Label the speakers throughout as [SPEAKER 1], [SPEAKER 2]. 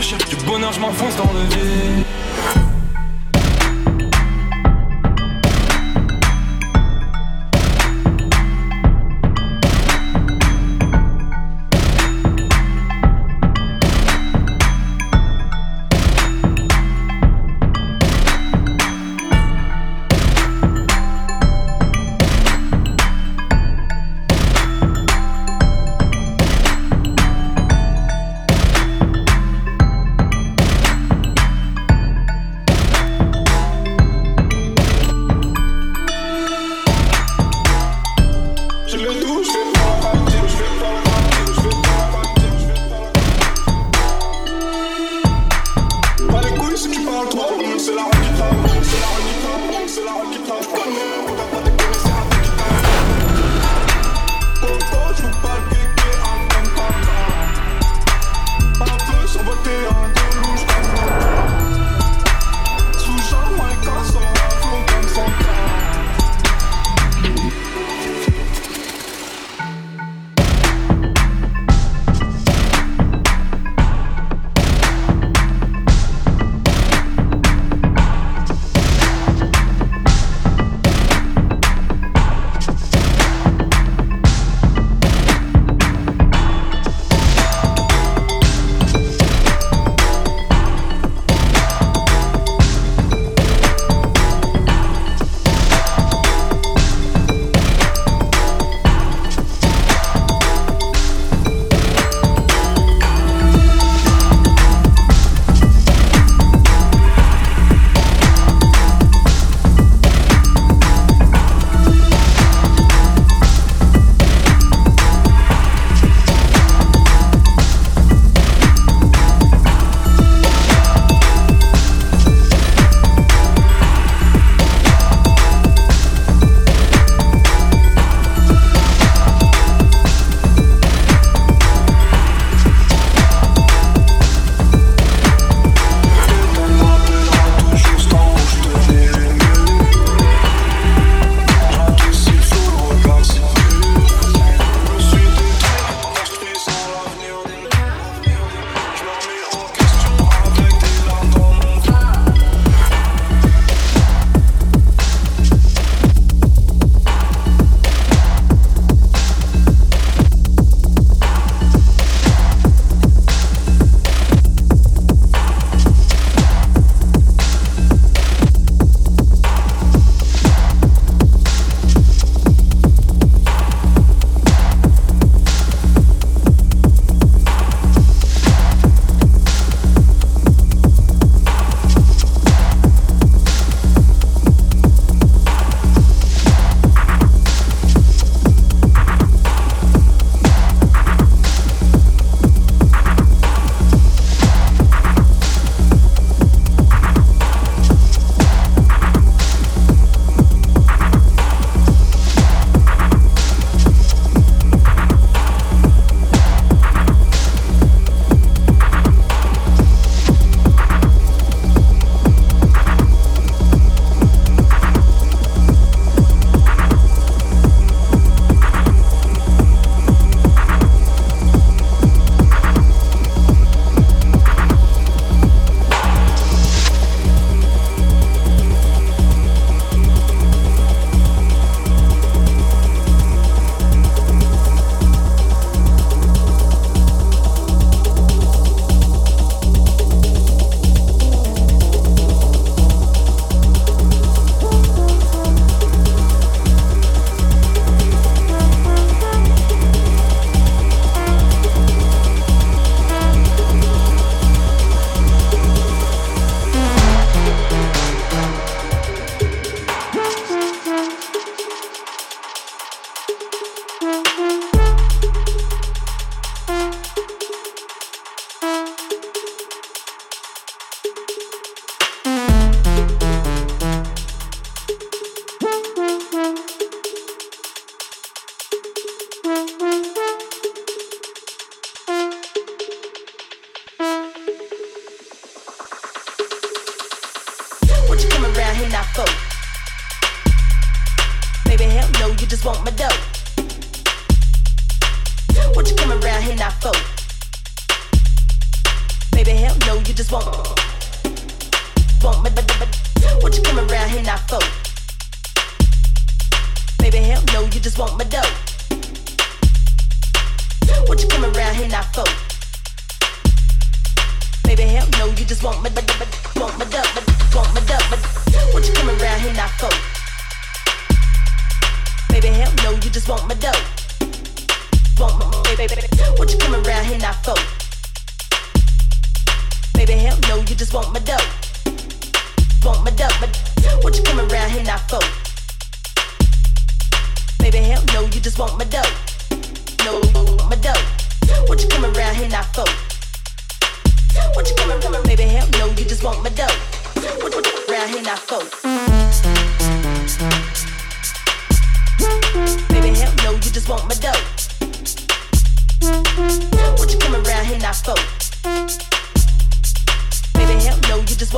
[SPEAKER 1] Du bonheur, je m'enfonce dans le vide.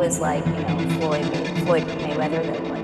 [SPEAKER 2] was like, you know, Floyd, Floyd Mayweather that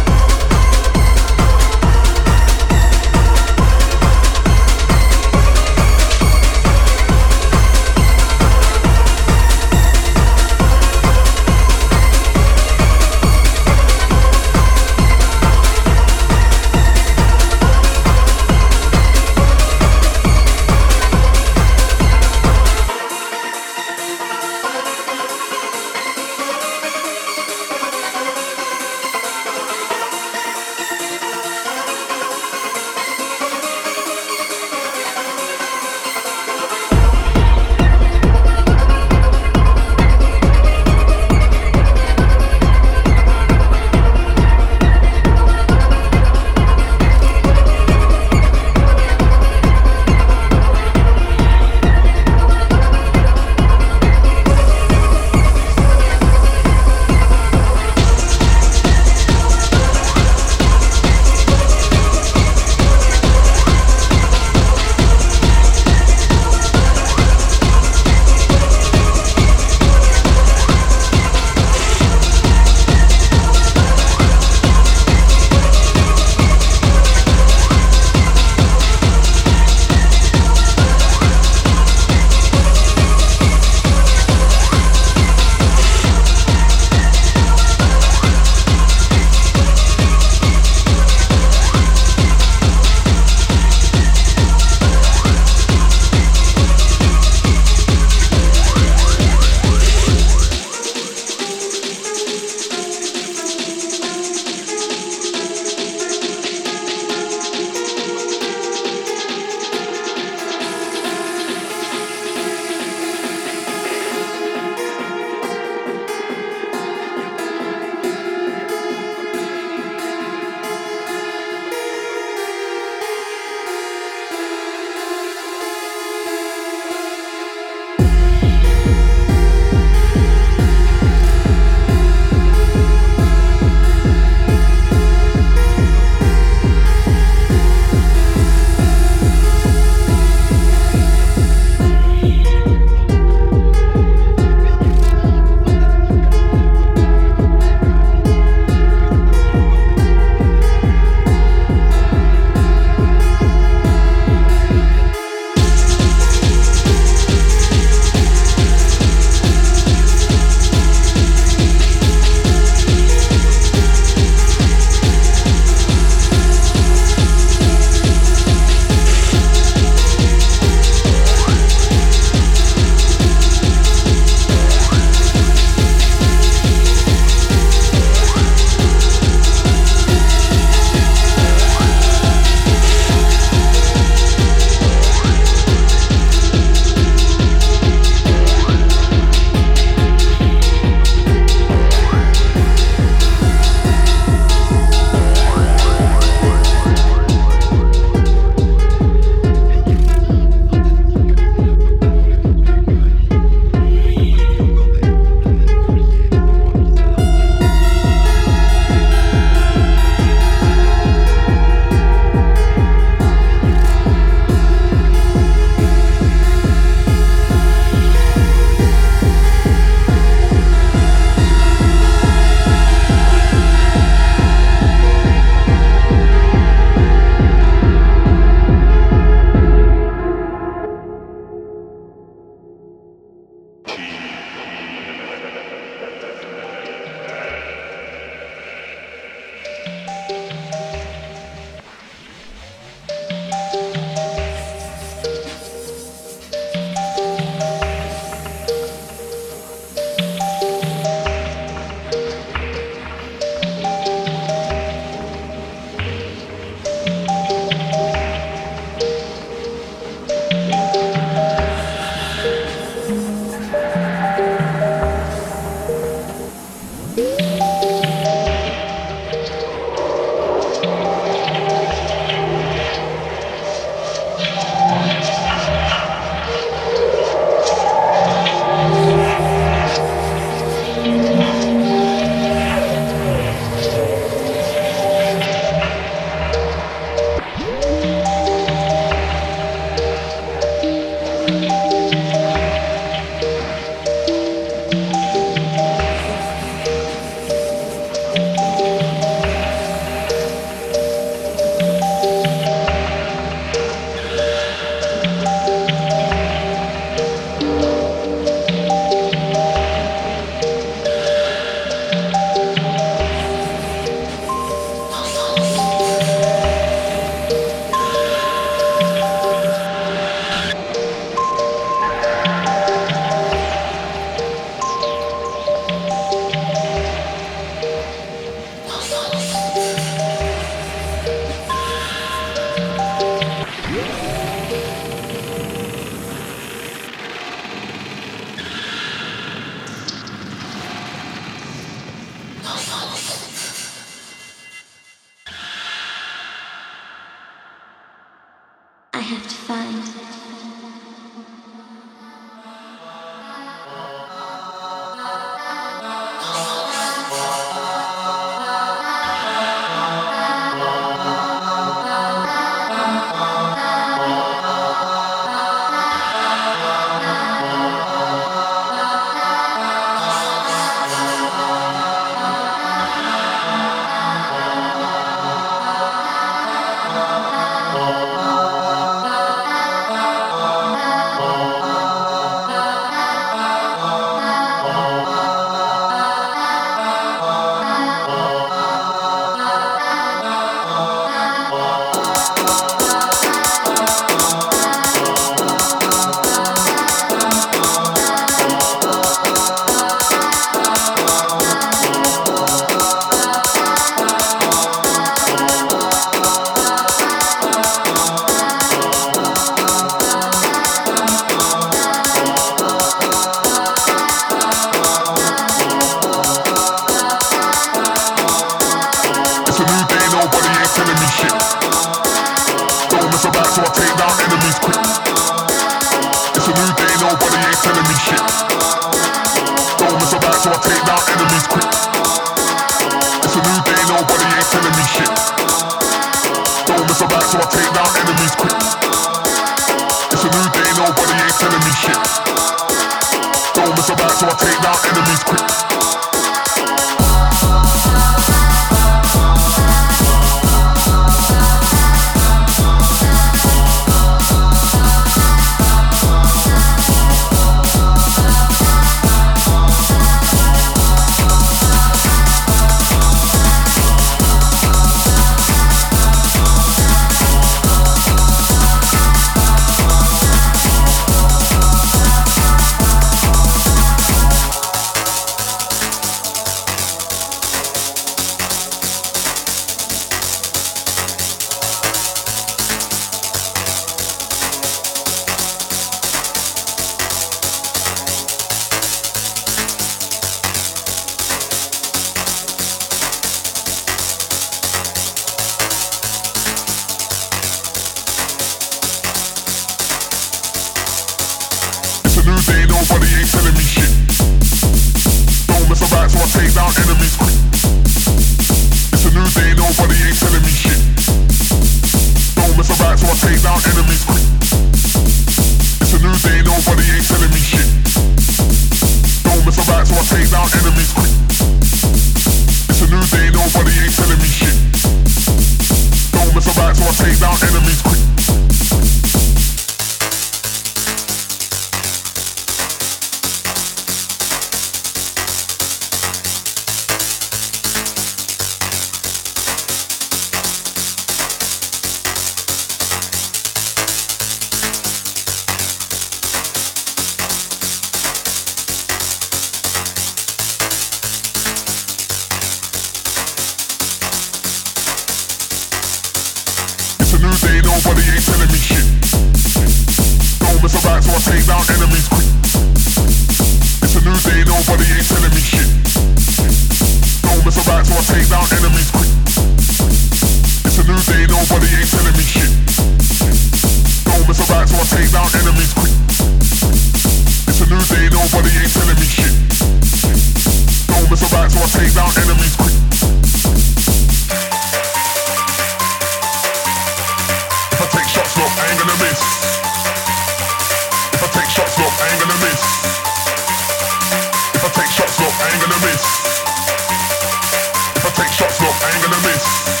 [SPEAKER 3] Bye.